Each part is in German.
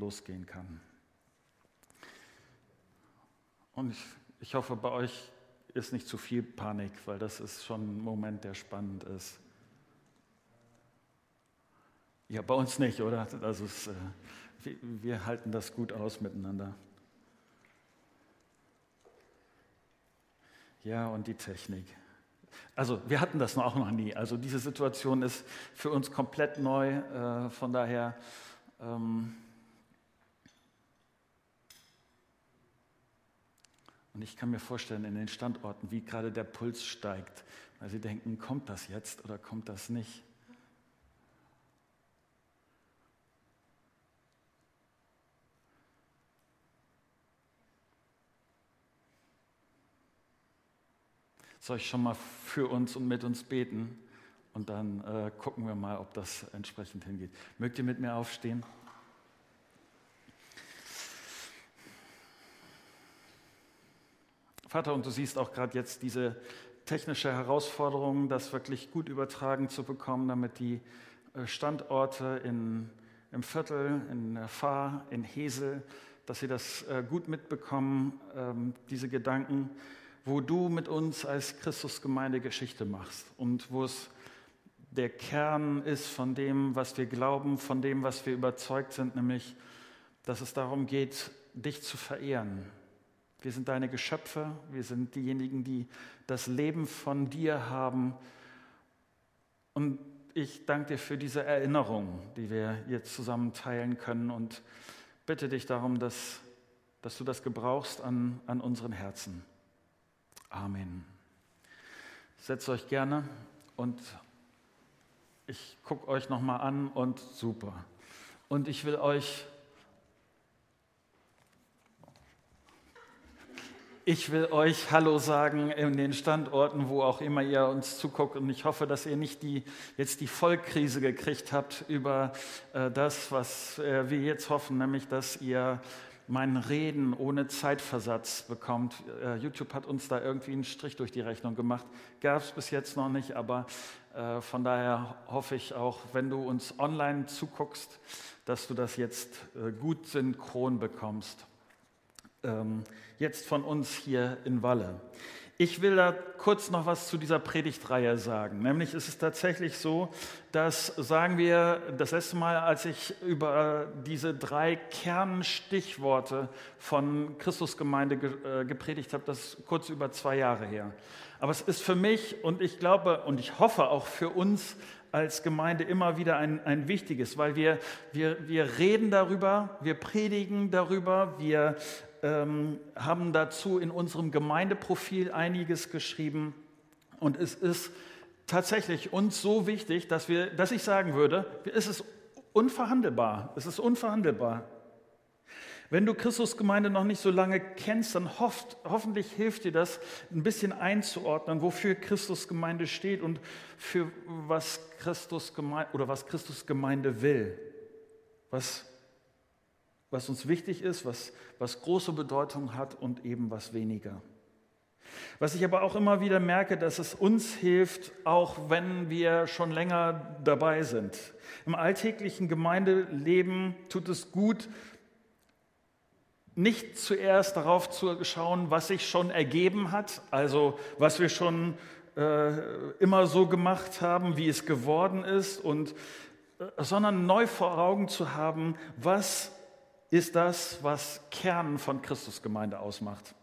losgehen kann. Und ich, ich hoffe, bei euch ist nicht zu viel Panik, weil das ist schon ein Moment, der spannend ist. Ja, bei uns nicht, oder? Also es, äh, wir, halten das gut aus miteinander. Ja, und die Technik. Also wir hatten das auch noch nie. Also diese Situation ist für uns komplett neu. Äh, von daher ähm, und ich kann mir vorstellen in den Standorten, wie gerade der Puls steigt, weil sie denken, kommt das jetzt oder kommt das nicht? soll ich schon mal für uns und mit uns beten und dann äh, gucken wir mal, ob das entsprechend hingeht. Mögt ihr mit mir aufstehen? Vater, und du siehst auch gerade jetzt diese technische Herausforderung, das wirklich gut übertragen zu bekommen, damit die äh, Standorte in, im Viertel, in Fahr, in Hesel, dass sie das äh, gut mitbekommen, ähm, diese Gedanken wo du mit uns als Christusgemeinde Geschichte machst und wo es der Kern ist von dem, was wir glauben, von dem, was wir überzeugt sind, nämlich, dass es darum geht, dich zu verehren. Wir sind deine Geschöpfe, wir sind diejenigen, die das Leben von dir haben. Und ich danke dir für diese Erinnerung, die wir jetzt zusammen teilen können und bitte dich darum, dass, dass du das gebrauchst an, an unseren Herzen. Amen. Setzt euch gerne und ich gucke euch nochmal an und super. Und ich will euch, ich will euch Hallo sagen in den Standorten, wo auch immer ihr uns zuguckt. Und ich hoffe, dass ihr nicht die, jetzt die Vollkrise gekriegt habt über äh, das, was äh, wir jetzt hoffen, nämlich dass ihr mein Reden ohne Zeitversatz bekommt. Äh, YouTube hat uns da irgendwie einen Strich durch die Rechnung gemacht. Gab es bis jetzt noch nicht, aber äh, von daher hoffe ich auch, wenn du uns online zuguckst, dass du das jetzt äh, gut synchron bekommst. Ähm, jetzt von uns hier in Walle. Ich will da kurz noch was zu dieser Predigtreihe sagen. Nämlich ist es tatsächlich so, dass, sagen wir, das letzte Mal, als ich über diese drei Kernstichworte von Christusgemeinde äh, gepredigt habe, das ist kurz über zwei Jahre her. Aber es ist für mich und ich glaube und ich hoffe auch für uns als Gemeinde immer wieder ein, ein wichtiges, weil wir, wir, wir reden darüber, wir predigen darüber, wir ähm, haben dazu in unserem Gemeindeprofil einiges geschrieben. Und es ist tatsächlich uns so wichtig, dass, wir, dass ich sagen würde, es ist unverhandelbar. Es ist unverhandelbar. Wenn du Christusgemeinde noch nicht so lange kennst, dann hofft, hoffentlich hilft dir das, ein bisschen einzuordnen, wofür Christusgemeinde steht und für was Christusgemeinde oder was Christusgemeinde will. Was was uns wichtig ist, was, was große Bedeutung hat und eben was weniger. Was ich aber auch immer wieder merke, dass es uns hilft, auch wenn wir schon länger dabei sind. Im alltäglichen Gemeindeleben tut es gut, nicht zuerst darauf zu schauen, was sich schon ergeben hat, also was wir schon äh, immer so gemacht haben, wie es geworden ist, und, äh, sondern neu vor Augen zu haben, was ist das, was Kern von Christusgemeinde ausmacht.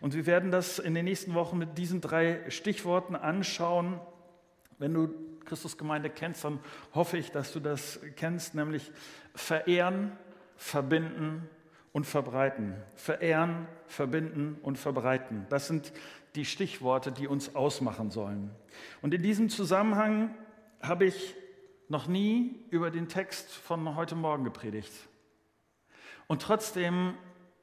Und wir werden das in den nächsten Wochen mit diesen drei Stichworten anschauen. Wenn du Christusgemeinde kennst, dann hoffe ich, dass du das kennst, nämlich verehren, verbinden und verbreiten. Verehren, verbinden und verbreiten. Das sind die Stichworte, die uns ausmachen sollen. Und in diesem Zusammenhang habe ich noch nie über den Text von heute Morgen gepredigt. Und trotzdem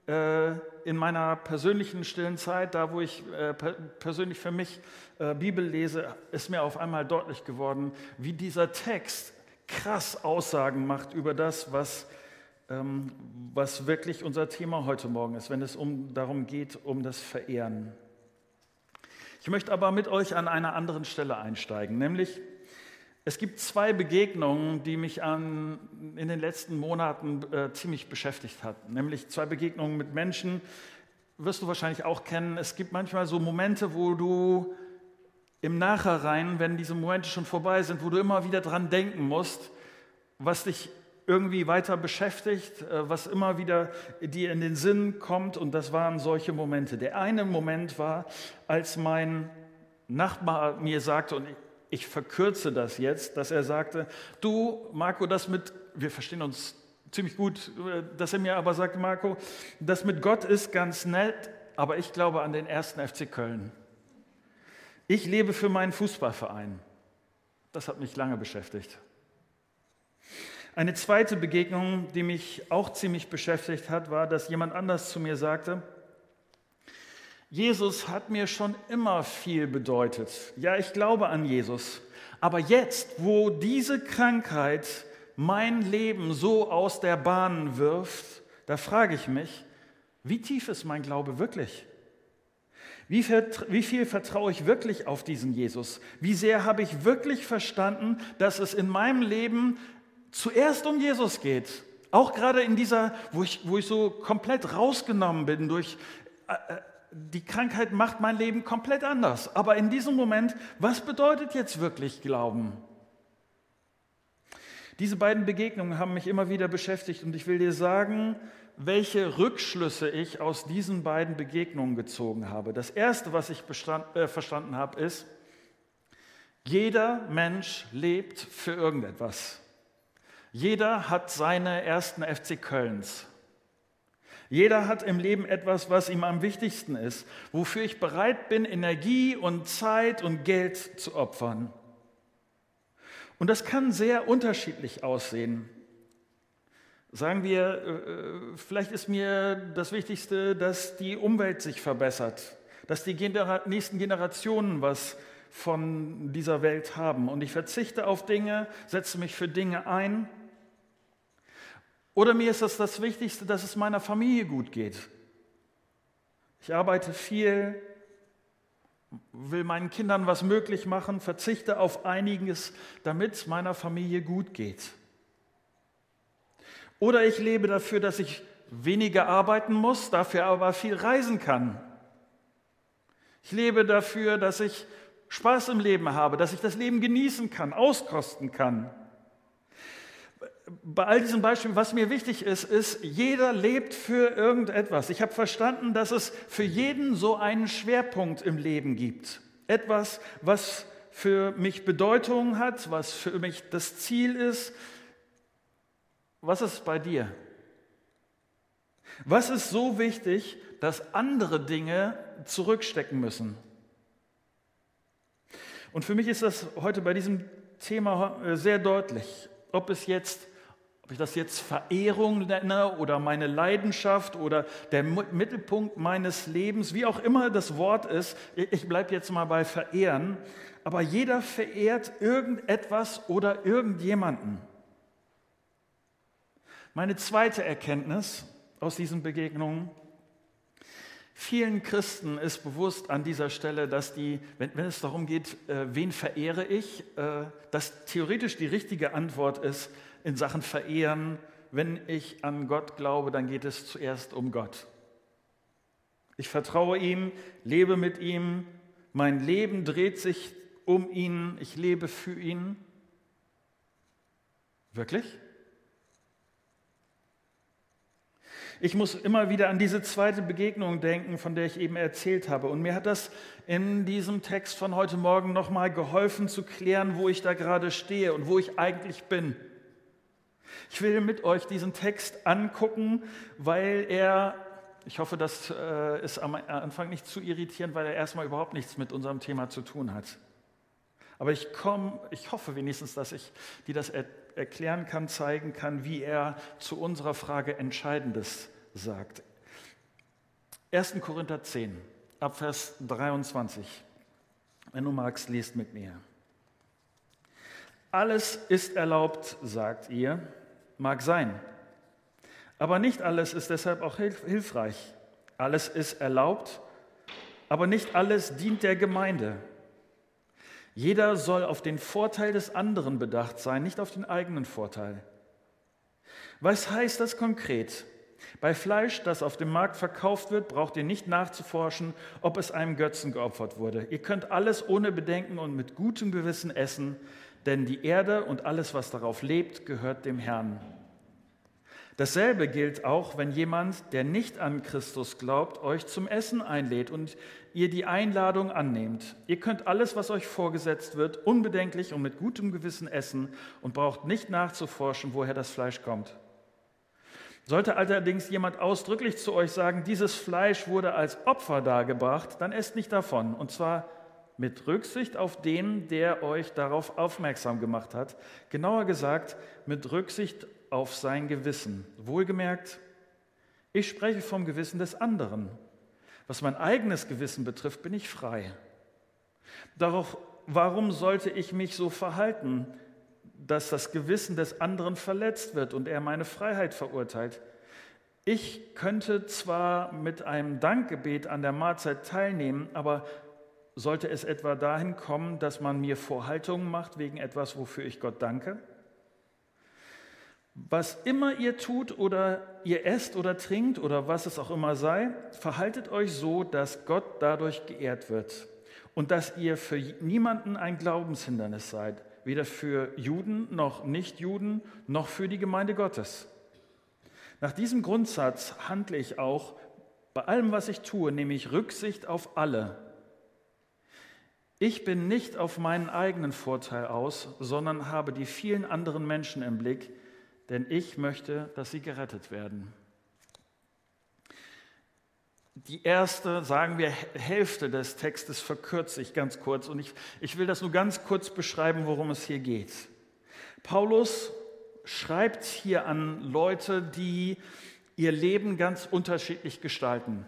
äh, in meiner persönlichen stillen Zeit, da wo ich äh, persönlich für mich äh, Bibel lese, ist mir auf einmal deutlich geworden, wie dieser Text krass Aussagen macht über das, was, ähm, was wirklich unser Thema heute Morgen ist, wenn es um, darum geht, um das Verehren. Ich möchte aber mit euch an einer anderen Stelle einsteigen, nämlich Es gibt zwei Begegnungen, die mich an, in den letzten Monaten äh, ziemlich beschäftigt hatten. Nämlich zwei Begegnungen mit Menschen, wirst du wahrscheinlich auch kennen. Es gibt manchmal so Momente, wo du im Nachhinein, wenn diese Momente schon vorbei sind, wo du immer wieder dran denken musst, was dich irgendwie weiter beschäftigt, äh, was immer wieder dir in den Sinn kommt. Und das waren solche Momente. Der eine Moment war, als mein Nachbar mir sagte, und ich verkürze das jetzt, dass er sagte, du Marco, das mit, wir verstehen uns ziemlich gut, dass er mir aber sagte, Marco, das mit Gott ist ganz nett, aber ich glaube an den ersten FC Köln. Ich lebe für meinen Fußballverein. Das hat mich lange beschäftigt. Eine zweite Begegnung, die mich auch ziemlich beschäftigt hat, war, dass jemand anders zu mir sagte, Jesus hat mir schon immer viel bedeutet. Ja, ich glaube an Jesus. Aber jetzt, wo diese Krankheit mein Leben so aus der Bahn wirft, da frage ich mich, wie tief ist mein Glaube wirklich? Wie, wie, viel vertraue ich wirklich auf diesen Jesus? Wie sehr habe ich wirklich verstanden, dass es in meinem Leben zuerst um Jesus geht? Auch gerade in dieser, wo ich, wo ich so komplett rausgenommen bin durch äh, äh, die Krankheit macht mein Leben komplett anders. Aber in diesem Moment, was bedeutet jetzt wirklich Glauben? Diese beiden Begegnungen haben mich immer wieder beschäftigt und ich will dir sagen, welche Rückschlüsse ich aus diesen beiden Begegnungen gezogen habe. Das Erste, was ich bestand, äh, verstanden habe, ist, jeder Mensch lebt für irgendetwas. Jeder hat seine ersten FC Kölns. Jeder hat im Leben etwas, was ihm am wichtigsten ist, wofür ich bereit bin, Energie und Zeit und Geld zu opfern. Und das kann sehr unterschiedlich aussehen. Sagen wir, äh, äh, vielleicht ist mir das Wichtigste, dass die Umwelt sich verbessert, dass die nächsten Generationen was von dieser Welt haben. Und ich verzichte auf Dinge, setze mich für Dinge ein, oder mir ist es das Wichtigste, dass es meiner Familie gut geht. Ich arbeite viel, will meinen Kindern was möglich machen, verzichte auf einiges, damit es meiner Familie gut geht. Oder ich lebe dafür, dass ich weniger arbeiten muss, dafür aber viel reisen kann. Ich lebe dafür, dass ich Spaß im Leben habe, dass ich das Leben genießen kann, auskosten kann bei all diesen Beispielen, was mir wichtig ist, ist, jeder lebt für irgendetwas. Ich habe verstanden, dass es für jeden so einen Schwerpunkt im Leben gibt. Etwas, was für mich Bedeutung hat, was für mich das Ziel ist. Was ist bei dir? Was ist so wichtig, dass andere Dinge zurückstecken müssen? Und für mich ist das heute bei diesem Thema sehr deutlich, ob es jetzt ob ich das jetzt Verehrung nenne oder meine Leidenschaft oder der Mittelpunkt meines Lebens, wie auch immer das Wort ist, ich bleibe jetzt mal bei verehren, aber jeder verehrt irgendetwas oder irgendjemanden. Meine zweite Erkenntnis aus diesen Begegnungen, vielen Christen ist bewusst an dieser Stelle, dass die, wenn, wenn es darum geht, äh, wen verehre ich, äh, dass theoretisch die richtige Antwort ist, in Sachen Verehren, wenn ich an Gott glaube, dann geht es zuerst um Gott. Ich vertraue ihm, lebe mit ihm, mein Leben dreht sich um ihn, ich lebe für ihn. Wirklich? Ich muss immer wieder an diese zweite Begegnung denken, von der ich eben erzählt habe. Und mir hat das in diesem Text von heute Morgen nochmal geholfen zu klären, wo ich da gerade stehe und wo ich eigentlich bin. Ich will mit euch diesen Text angucken, weil er, ich hoffe, das äh, ist am Anfang nicht zu irritierend, weil er erstmal überhaupt nichts mit unserem Thema zu tun hat. Aber ich, komm, ich hoffe wenigstens, dass ich dir das er erklären kann, zeigen kann, wie er zu unserer Frage Entscheidendes sagt. 1. Korinther 10, Abvers 23. Wenn du magst, liest mit mir. Alles ist erlaubt, sagt ihr, mag sein. Aber nicht alles ist deshalb auch hilfreich. Alles ist erlaubt, aber nicht alles dient der Gemeinde. Jeder soll auf den Vorteil des anderen bedacht sein, nicht auf den eigenen Vorteil. Was heißt das konkret? Bei Fleisch, das auf dem Markt verkauft wird, braucht ihr nicht nachzuforschen, ob es einem Götzen geopfert wurde. Ihr könnt alles ohne Bedenken und mit gutem Gewissen essen, denn die Erde und alles, was darauf lebt, gehört dem Herrn. Dasselbe gilt auch, wenn jemand, der nicht an Christus glaubt, euch zum Essen einlädt und ihr die Einladung annehmt. Ihr könnt alles, was euch vorgesetzt wird, unbedenklich und mit gutem Gewissen essen und braucht nicht nachzuforschen, woher das Fleisch kommt. Sollte allerdings jemand ausdrücklich zu euch sagen, dieses Fleisch wurde als Opfer dargebracht, dann esst nicht davon, und zwar mit Rücksicht auf den, der euch darauf aufmerksam gemacht hat. Genauer gesagt, mit Rücksicht auf sein Gewissen. Wohlgemerkt, ich spreche vom Gewissen des anderen. Was mein eigenes Gewissen betrifft, bin ich frei. Darauf, warum sollte ich mich so verhalten? dass das Gewissen des anderen verletzt wird und er meine Freiheit verurteilt. Ich könnte zwar mit einem Dankgebet an der Mahlzeit teilnehmen, aber sollte es etwa dahin kommen, dass man mir Vorhaltungen macht wegen etwas, wofür ich Gott danke? Was immer ihr tut oder ihr esst oder trinkt oder was es auch immer sei, verhaltet euch so, dass Gott dadurch geehrt wird und dass ihr für niemanden ein Glaubenshindernis seid weder für Juden noch Nichtjuden noch für die Gemeinde Gottes. Nach diesem Grundsatz handle ich auch bei allem, was ich tue, nehme ich Rücksicht auf alle. Ich bin nicht auf meinen eigenen Vorteil aus, sondern habe die vielen anderen Menschen im Blick, denn ich möchte, dass sie gerettet werden die erste, sagen wir, Hälfte des Textes verkürze ich ganz kurz und ich, ich will das nur ganz kurz beschreiben, worum es hier geht. Paulus schreibt hier an Leute, die ihr Leben ganz unterschiedlich gestalten.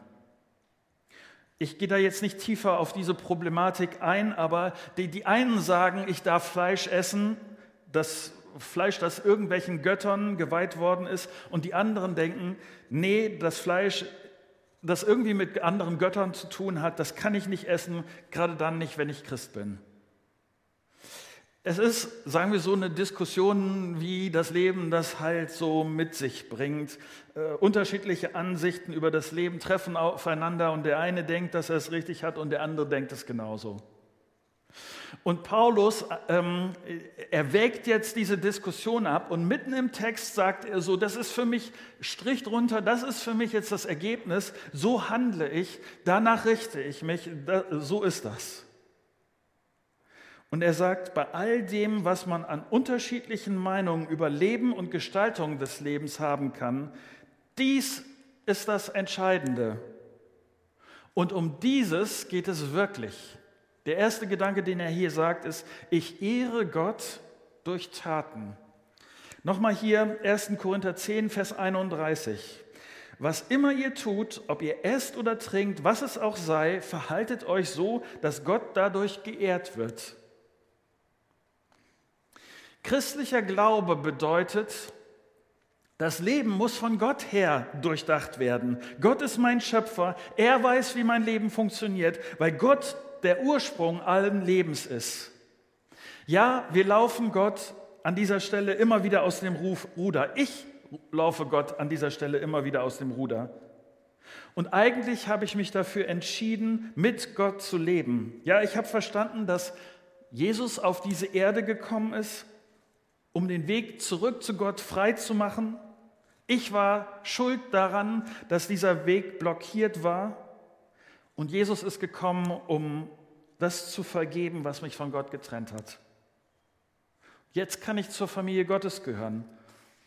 Ich gehe da jetzt nicht tiefer auf diese Problematik ein, aber die, die einen sagen, ich darf Fleisch essen, das Fleisch, das irgendwelchen Göttern geweiht worden ist, und die anderen denken, nee, das Fleisch das irgendwie mit anderen Göttern zu tun hat, das kann ich nicht essen, gerade dann nicht, wenn ich Christ bin. Es ist, sagen wir so, eine Diskussion, wie das Leben das halt so mit sich bringt. Äh, unterschiedliche Ansichten über das Leben treffen aufeinander und der eine denkt, dass er es richtig hat und der andere denkt es genauso. Und Paulus ähm, erwägt jetzt diese Diskussion ab und mitten im Text sagt er so, das ist für mich, Strich drunter, das ist für mich jetzt das Ergebnis, so handle ich, danach richte ich mich, da, so ist das. Und er sagt, bei all dem, was man an unterschiedlichen Meinungen über Leben und Gestaltung des Lebens haben kann, dies ist das Entscheidende. Und um dieses geht es wirklich. Der erste Gedanke, den er hier sagt, ist, ich ehre Gott durch Taten. Nochmal hier 1. Korinther 10, Vers 31. Was immer ihr tut, ob ihr esst oder trinkt, was es auch sei, verhaltet euch so, dass Gott dadurch geehrt wird. Christlicher Glaube bedeutet, das Leben muss von Gott her durchdacht werden. Gott ist mein Schöpfer. Er weiß, wie mein Leben funktioniert, weil Gott der Ursprung allen Lebens ist. Ja, wir laufen Gott an dieser Stelle immer wieder aus dem Ruf, Ruder. Ich laufe Gott an dieser Stelle immer wieder aus dem Ruder. Und eigentlich habe ich mich dafür entschieden, mit Gott zu leben. Ja, ich habe verstanden, dass Jesus auf diese Erde gekommen ist, um den Weg zurück zu Gott frei zu machen. Ich war schuld daran, dass dieser Weg blockiert war. Und Jesus ist gekommen, um das zu vergeben, was mich von Gott getrennt hat. Jetzt kann ich zur Familie Gottes gehören.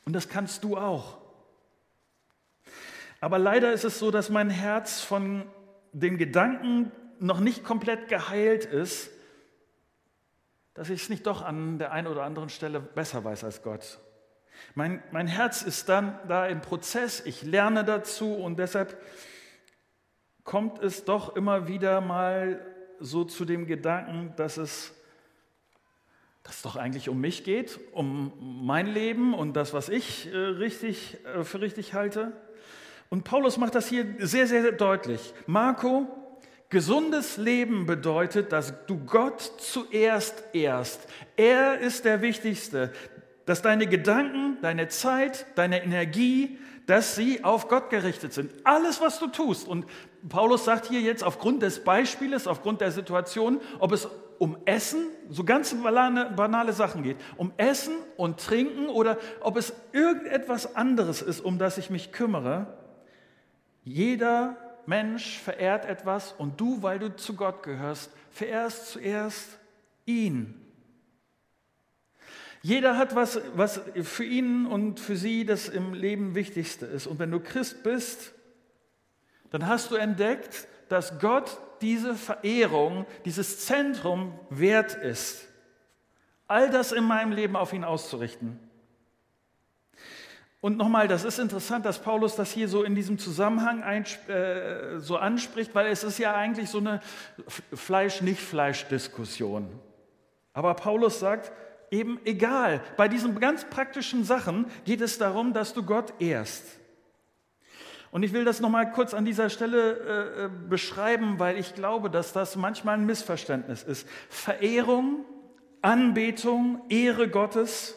Und das kannst du auch. Aber leider ist es so, dass mein Herz von dem Gedanken noch nicht komplett geheilt ist, dass ich es nicht doch an der einen oder anderen Stelle besser weiß als Gott. Mein, mein Herz ist dann da im Prozess, ich lerne dazu und deshalb kommt es doch immer wieder mal so zu dem Gedanken, dass es dass es doch eigentlich um mich geht, um mein Leben und das, was ich äh, richtig, äh, für richtig halte. Und Paulus macht das hier sehr, sehr deutlich. Marco Gesundes Leben bedeutet, dass du Gott zuerst ehrst. Er ist der Wichtigste. Dass deine Gedanken, deine Zeit, deine Energie, dass sie auf Gott gerichtet sind. Alles, was du tust. Und Paulus sagt hier jetzt aufgrund des Beispieles, aufgrund der Situation, ob es um Essen, so ganz banale, banale Sachen geht, um Essen und Trinken oder ob es irgendetwas anderes ist, um das ich mich kümmere. Jeder Mensch verehrt etwas und du, weil du zu Gott gehörst, verehrst zuerst ihn. Jeder hat was, was für ihn und für sie das im Leben Wichtigste ist. Und wenn du Christ bist, dann hast du entdeckt, dass Gott diese Verehrung, dieses Zentrum wert ist. All das in meinem Leben auf ihn auszurichten. Und nochmal, das ist interessant, dass Paulus das hier so in diesem Zusammenhang äh, so anspricht, weil es ist ja eigentlich so eine Fleisch-nicht-Fleisch-Diskussion. Aber Paulus sagt, eben egal, bei diesen ganz praktischen Sachen geht es darum, dass du Gott ehrst. Und ich will das nochmal kurz an dieser Stelle äh, äh, beschreiben, weil ich glaube, dass das manchmal ein Missverständnis ist. Verehrung, Anbetung, Ehre Gottes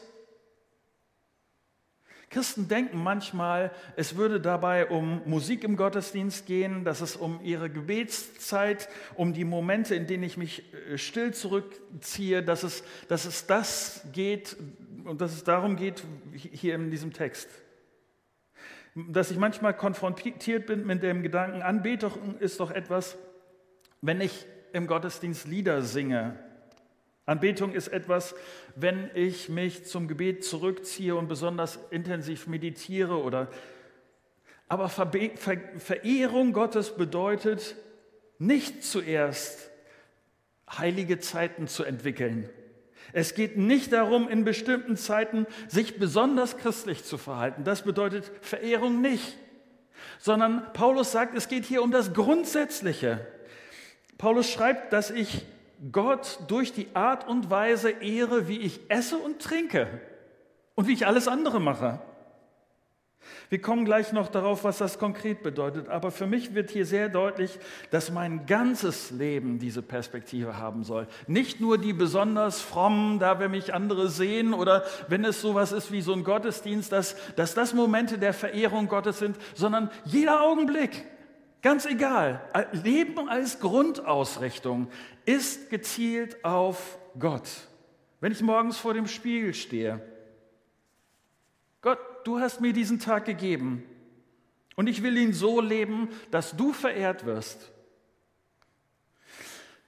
Christen denken manchmal, es würde dabei um Musik im Gottesdienst gehen, dass es um ihre Gebetszeit, um die Momente, in denen ich mich äh, still zurückziehe, dass es, dass es das geht und dass es darum geht hier in diesem Text. Dass ich manchmal konfrontiert bin mit dem Gedanken, Anbetung ist doch etwas, wenn ich im Gottesdienst Lieder singe, Anbetung ist etwas, wenn ich mich zum Gebet zurückziehe und besonders intensiv meditiere oder aber Verehrung Gottes bedeutet nicht zuerst heilige Zeiten zu entwickeln. Es geht nicht darum, in bestimmten Zeiten sich besonders christlich zu verhalten. Das bedeutet Verehrung nicht. Sondern Paulus sagt, es geht hier um das Grundsätzliche. Paulus schreibt, dass ich Gott durch die Art und Weise ehre, wie ich esse und trinke und wie ich alles andere mache. Wir kommen gleich noch darauf, was das konkret bedeutet. Aber für mich wird hier sehr deutlich, dass mein ganzes Leben diese Perspektive haben soll. Nicht nur die besonders frommen, da wenn mich andere sehen oder wenn es sowas ist wie so ein Gottesdienst, dass, dass das Momente der Verehrung Gottes sind, sondern jeder Augenblick. Ganz egal, Leben als Grundausrichtung ist gezielt auf Gott. Wenn ich morgens vor dem Spiegel stehe, Gott, du hast mir diesen Tag gegeben und ich will ihn so leben, dass du verehrt wirst.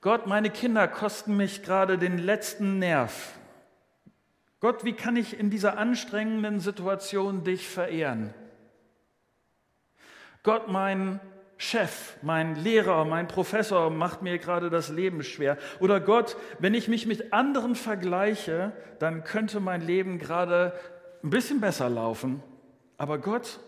Gott, meine Kinder kosten mich gerade den letzten Nerv. Gott, wie kann ich in dieser anstrengenden Situation dich verehren? Gott, mein Chef, mein Lehrer, mein Professor macht mir gerade das Leben schwer. Oder Gott, wenn ich mich mit anderen vergleiche, dann könnte mein Leben gerade ein bisschen besser laufen. Aber Gott,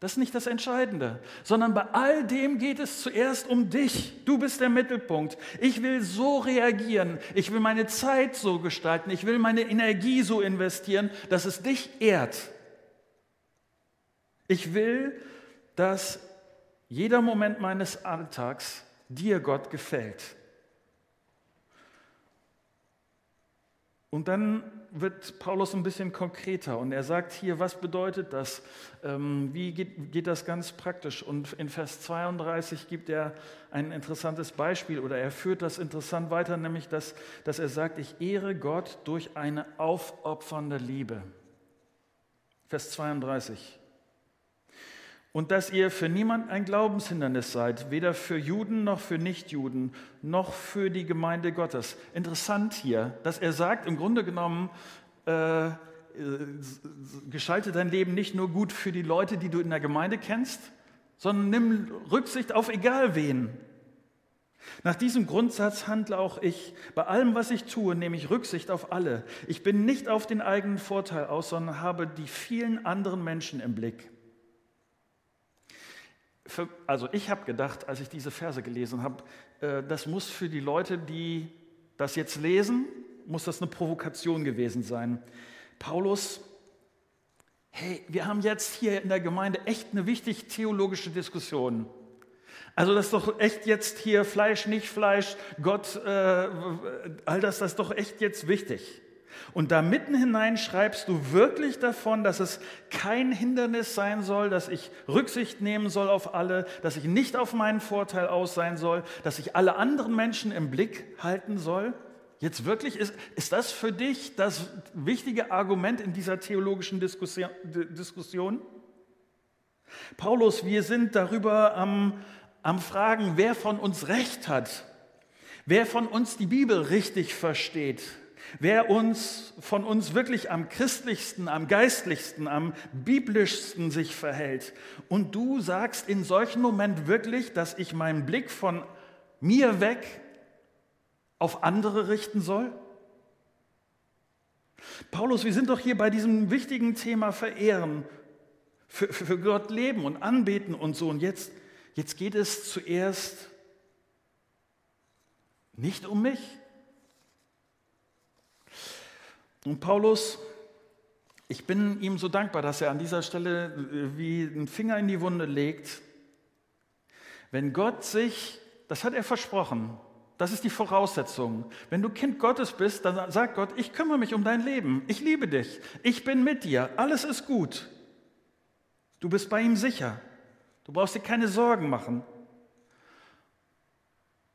das ist nicht das Entscheidende, sondern bei all dem geht es zuerst um dich. Du bist der Mittelpunkt. Ich will so reagieren. Ich will meine Zeit so gestalten. Ich will meine Energie so investieren, dass es dich ehrt. Ich will, dass jeder Moment meines Alltags dir, Gott, gefällt. Und dann wird Paulus ein bisschen konkreter und er sagt hier, was bedeutet das? Ähm, wie geht, das ganz praktisch? Und in Vers 32 gibt er ein interessantes Beispiel oder er führt das interessant weiter, nämlich dass, dass er sagt, ich ehre Gott durch eine aufopfernde Liebe. Vers 32 und dass ihr für niemand ein Glaubenshindernis seid, weder für Juden noch für Nichtjuden, noch für die Gemeinde Gottes. Interessant hier, dass er sagt, im Grunde genommen, äh, äh, gestalte dein Leben nicht nur gut für die Leute, die du in der Gemeinde kennst, sondern nimm Rücksicht auf egal wen. Nach diesem Grundsatz handle auch ich. Bei allem, was ich tue, nehme ich Rücksicht auf alle. Ich bin nicht auf den eigenen Vorteil aus, sondern habe die vielen anderen Menschen im Blick für, also ich habe gedacht, als ich diese Verse gelesen habe, äh, das muss für die Leute, die das jetzt lesen, muss das eine Provokation gewesen sein. Paulus, hey, wir haben jetzt hier in der Gemeinde echt eine wichtig theologische Diskussion. Also das ist doch echt jetzt hier Fleisch, nicht Fleisch, Gott, äh, all das, das ist doch echt jetzt wichtig. Und da mitten hinein schreibst du wirklich davon, dass es kein Hindernis sein soll, dass ich Rücksicht nehmen soll auf alle, dass ich nicht auf meinen Vorteil aus sein soll, dass ich alle anderen Menschen im Blick halten soll. Jetzt wirklich, ist, ist das für dich das wichtige Argument in dieser theologischen Diskussion? Paulus, wir sind darüber am, am Fragen, wer von uns Recht hat, wer von uns die Bibel richtig versteht, wer uns von uns wirklich am christlichsten, am geistlichsten, am biblischsten sich verhält. Und du sagst in solchen Momenten wirklich, dass ich meinen Blick von mir weg auf andere richten soll? Paulus, wir sind doch hier bei diesem wichtigen Thema Verehren, für, für Gott leben und anbeten und so. Und jetzt, jetzt geht es zuerst nicht um mich. Und Paulus, ich bin ihm so dankbar, dass er an dieser Stelle äh, wie einen Finger in die Wunde legt. Wenn Gott sich, das hat er versprochen, das ist die Voraussetzung. Wenn du Kind Gottes bist, dann sagt Gott, ich kümmere mich um dein Leben, ich liebe dich, ich bin mit dir, alles ist gut. Du bist bei ihm sicher, du brauchst dir keine Sorgen machen.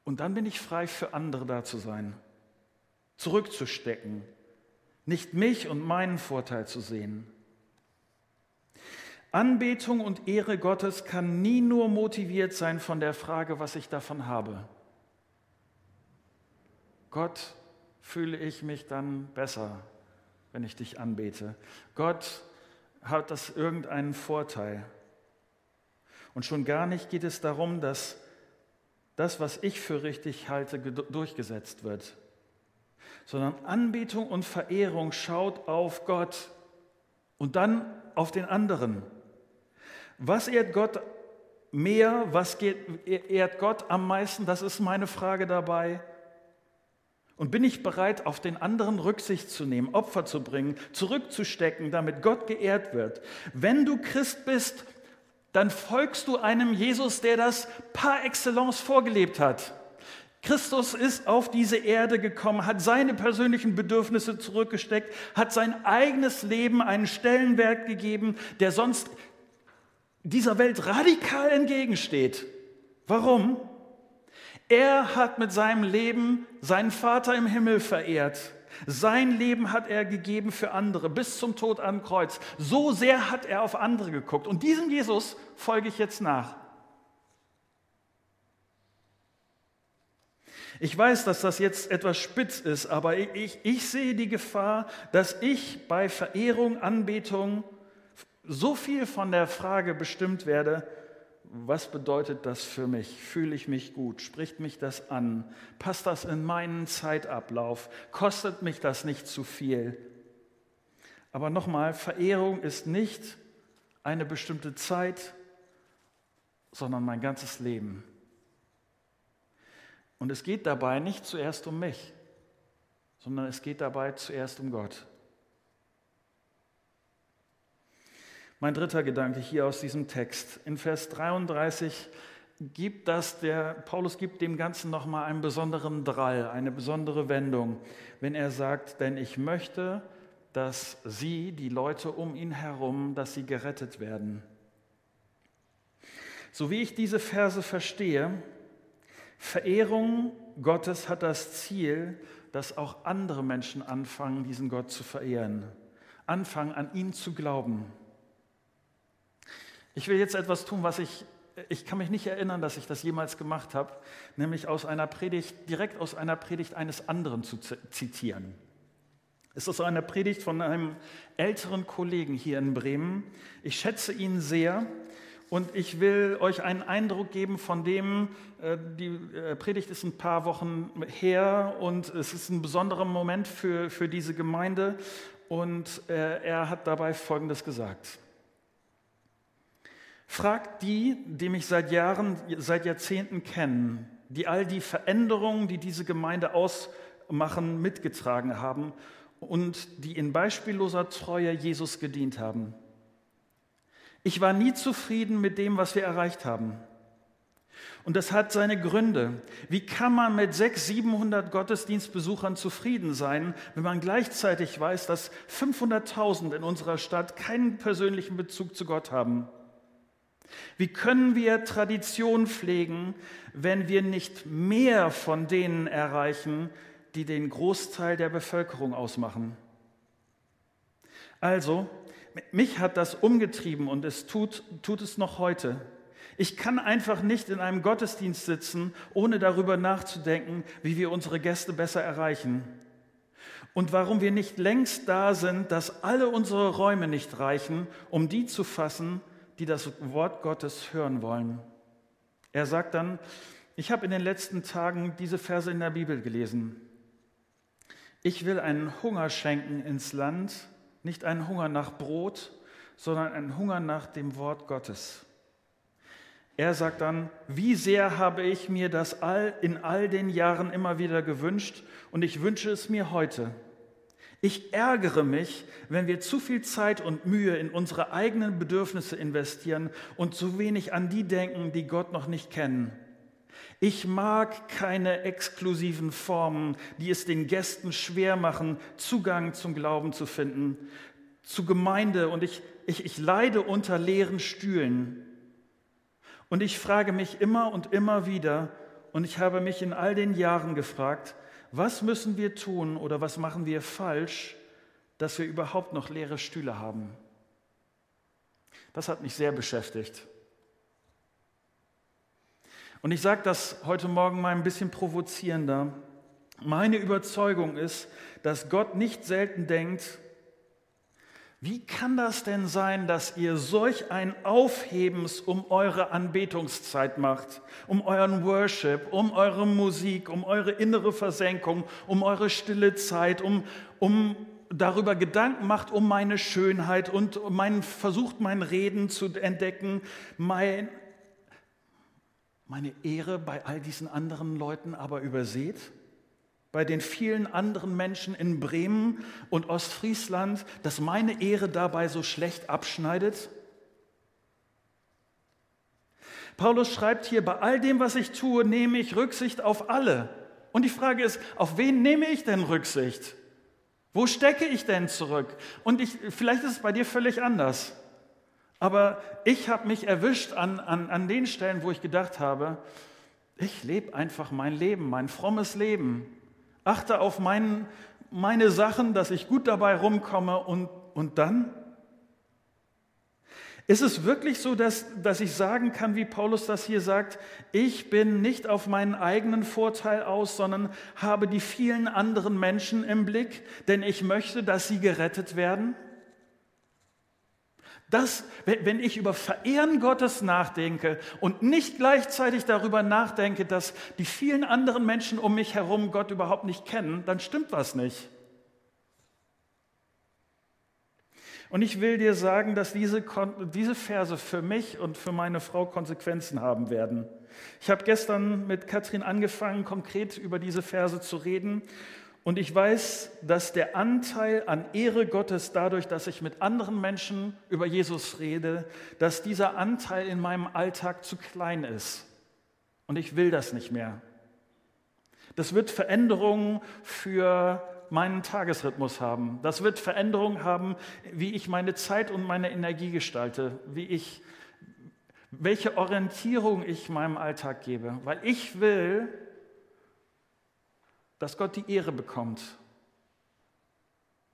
Und dann bin ich frei für andere da zu sein, zurückzustecken, nicht mich und meinen Vorteil zu sehen. Anbetung und Ehre Gottes kann nie nur motiviert sein von der Frage, was ich davon habe. Gott, fühle ich mich dann besser, wenn ich dich anbete. Gott, hat das irgendeinen Vorteil. Und schon gar nicht geht es darum, dass das, was ich für richtig halte, durchgesetzt wird, sondern Anbetung und Verehrung schaut auf Gott und dann auf den anderen. Was ehrt Gott mehr, was ehrt Gott am meisten, das ist meine Frage dabei. Und bin ich bereit, auf den anderen Rücksicht zu nehmen, Opfer zu bringen, zurückzustecken, damit Gott geehrt wird? Wenn du Christ bist, dann folgst du einem Jesus, der das par excellence vorgelebt hat. Christus ist auf diese Erde gekommen, hat seine persönlichen Bedürfnisse zurückgesteckt, hat sein eigenes Leben einen Stellenwert gegeben, der sonst dieser Welt radikal entgegensteht. Warum? Er hat mit seinem Leben seinen Vater im Himmel verehrt. Sein Leben hat er gegeben für andere bis zum Tod am Kreuz. So sehr hat er auf andere geguckt. Und diesem Jesus folge ich jetzt nach. Ich weiß, dass das jetzt etwas spitz ist, aber ich, ich, ich sehe die Gefahr, dass ich bei Verehrung, Anbetung so viel von der Frage bestimmt werde, was bedeutet das für mich? Fühle ich mich gut? Spricht mich das an? Passt das in meinen Zeitablauf? Kostet mich das nicht zu viel? Aber nochmal, Verehrung ist nicht eine bestimmte Zeit, sondern mein ganzes Leben. Und es geht dabei nicht zuerst um mich, sondern es geht dabei zuerst um Gott. Mein dritter Gedanke hier aus diesem Text. In Vers 33 gibt das, der Paulus gibt dem Ganzen nochmal einen besonderen Drall, eine besondere Wendung, wenn er sagt, denn ich möchte, dass sie, die Leute um ihn herum, dass sie gerettet werden. So wie ich diese Verse verstehe, Verehrung Gottes hat das Ziel, dass auch andere Menschen anfangen, diesen Gott zu verehren, anfangen an ihn zu glauben. Ich will jetzt etwas tun, was ich, ich kann mich nicht erinnern, dass ich das jemals gemacht habe, nämlich aus einer Predigt, direkt aus einer Predigt eines anderen zu zitieren. Es ist eine Predigt von einem älteren Kollegen hier in Bremen. Ich schätze ihn sehr und ich will euch einen Eindruck geben von dem, äh, die äh, Predigt ist ein paar Wochen her und es ist ein besonderer Moment für, für diese Gemeinde und äh, er hat dabei Folgendes gesagt. Fragt die, die mich seit Jahren, seit Jahrzehnten kennen, die all die Veränderungen, die diese Gemeinde ausmachen, mitgetragen haben und die in beispielloser Treue Jesus gedient haben. Ich war nie zufrieden mit dem, was wir erreicht haben. Und das hat seine Gründe. Wie kann man mit 600, 700 Gottesdienstbesuchern zufrieden sein, wenn man gleichzeitig weiß, dass 500.000 in unserer Stadt keinen persönlichen Bezug zu Gott haben? Wie können wir Tradition pflegen, wenn wir nicht mehr von denen erreichen, die den Großteil der Bevölkerung ausmachen? Also, mich hat das umgetrieben und es tut, tut es noch heute. Ich kann einfach nicht in einem Gottesdienst sitzen, ohne darüber nachzudenken, wie wir unsere Gäste besser erreichen. Und warum wir nicht längst da sind, dass alle unsere Räume nicht reichen, um die zu fassen, die das Wort Gottes hören wollen. Er sagt dann, ich habe in den letzten Tagen diese Verse in der Bibel gelesen. Ich will einen Hunger schenken ins Land, nicht einen Hunger nach Brot, sondern einen Hunger nach dem Wort Gottes. Er sagt dann, wie sehr habe ich mir das all, in all den Jahren immer wieder gewünscht und ich wünsche es mir heute. Ich ärgere mich, wenn wir zu viel Zeit und Mühe in unsere eigenen Bedürfnisse investieren und zu wenig an die denken, die Gott noch nicht kennen. Ich mag keine exklusiven Formen, die es den Gästen schwer machen, Zugang zum Glauben zu finden, zu Gemeinde und ich, ich, ich leide unter leeren Stühlen. Und ich frage mich immer und immer wieder, und ich habe mich in all den Jahren gefragt, was müssen wir tun oder was machen wir falsch, dass wir überhaupt noch leere Stühle haben? Das hat mich sehr beschäftigt. Und ich sage das heute Morgen mal ein bisschen provozierender. Meine Überzeugung ist, dass Gott nicht selten denkt, wie kann das denn sein, dass ihr solch ein Aufhebens um eure Anbetungszeit macht, um euren Worship, um eure Musik, um eure innere Versenkung, um eure stille Zeit, um, um darüber Gedanken macht, um meine Schönheit und mein, versucht, mein Reden zu entdecken, mein, meine Ehre bei all diesen anderen Leuten aber überseht? Bei den vielen anderen Menschen in Bremen und Ostfriesland, dass meine Ehre dabei so schlecht abschneidet? Paulus schreibt hier, bei all dem, was ich tue, nehme ich Rücksicht auf alle. Und die Frage ist, auf wen nehme ich denn Rücksicht? Wo stecke ich denn zurück? Und ich, vielleicht ist es bei dir völlig anders. Aber ich habe mich erwischt an, an, an den Stellen, wo ich gedacht habe, ich lebe einfach mein Leben, mein frommes Leben. Achte auf mein, meine Sachen, dass ich gut dabei rumkomme und, und dann? Ist es wirklich so, dass, dass ich sagen kann, wie Paulus das hier sagt, ich bin nicht auf meinen eigenen Vorteil aus, sondern habe die vielen anderen Menschen im Blick, denn ich möchte, dass sie gerettet werden? Das, wenn ich über Verehren Gottes nachdenke und nicht gleichzeitig darüber nachdenke, dass die vielen anderen Menschen um mich herum Gott überhaupt nicht kennen, dann stimmt was nicht. Und ich will dir sagen, dass diese, diese Verse für mich und für meine Frau Konsequenzen haben werden. Ich habe gestern mit Katrin angefangen, konkret über diese Verse zu reden. Und ich weiß, dass der Anteil an Ehre Gottes dadurch, dass ich mit anderen Menschen über Jesus rede, dass dieser Anteil in meinem Alltag zu klein ist. Und ich will das nicht mehr. Das wird Veränderungen für meinen Tagesrhythmus haben. Das wird Veränderungen haben, wie ich meine Zeit und meine Energie gestalte, wie ich, welche Orientierung ich meinem Alltag gebe. Weil ich will, dass Gott die Ehre bekommt.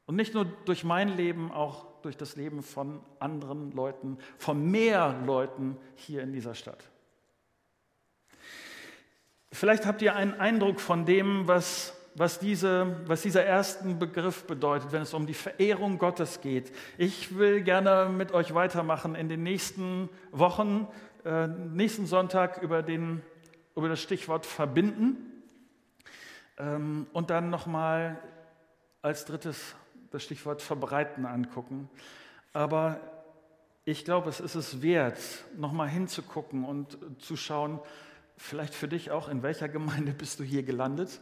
Und nicht nur durch mein Leben, auch durch das Leben von anderen Leuten, von mehr Leuten hier in dieser Stadt. Vielleicht habt ihr einen Eindruck von dem, was, was, diese, was dieser ersten Begriff bedeutet, wenn es um die Verehrung Gottes geht. Ich will gerne mit euch weitermachen in den nächsten Wochen, äh, nächsten Sonntag über, den, über das Stichwort verbinden. Ähm, und dann nochmal als drittes das Stichwort verbreiten angucken. Aber ich glaube, es ist es wert, nochmal hinzugucken und zu schauen, vielleicht für dich auch, in welcher Gemeinde bist du hier gelandet?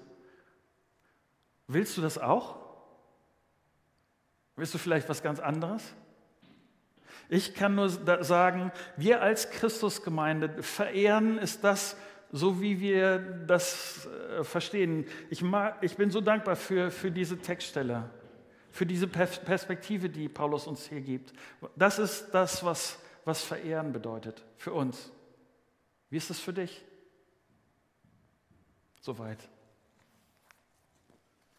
Willst du das auch? Willst du vielleicht was ganz anderes? Ich kann nur sagen, wir als Christusgemeinde verehren ist das, so wie wir das äh, verstehen. Ich, mag, ich bin so dankbar für, für diese Textstelle, für diese Perspektive, die Paulus uns hier gibt. Das ist das, was, was Verehren bedeutet für uns. Wie ist es für dich? Soweit.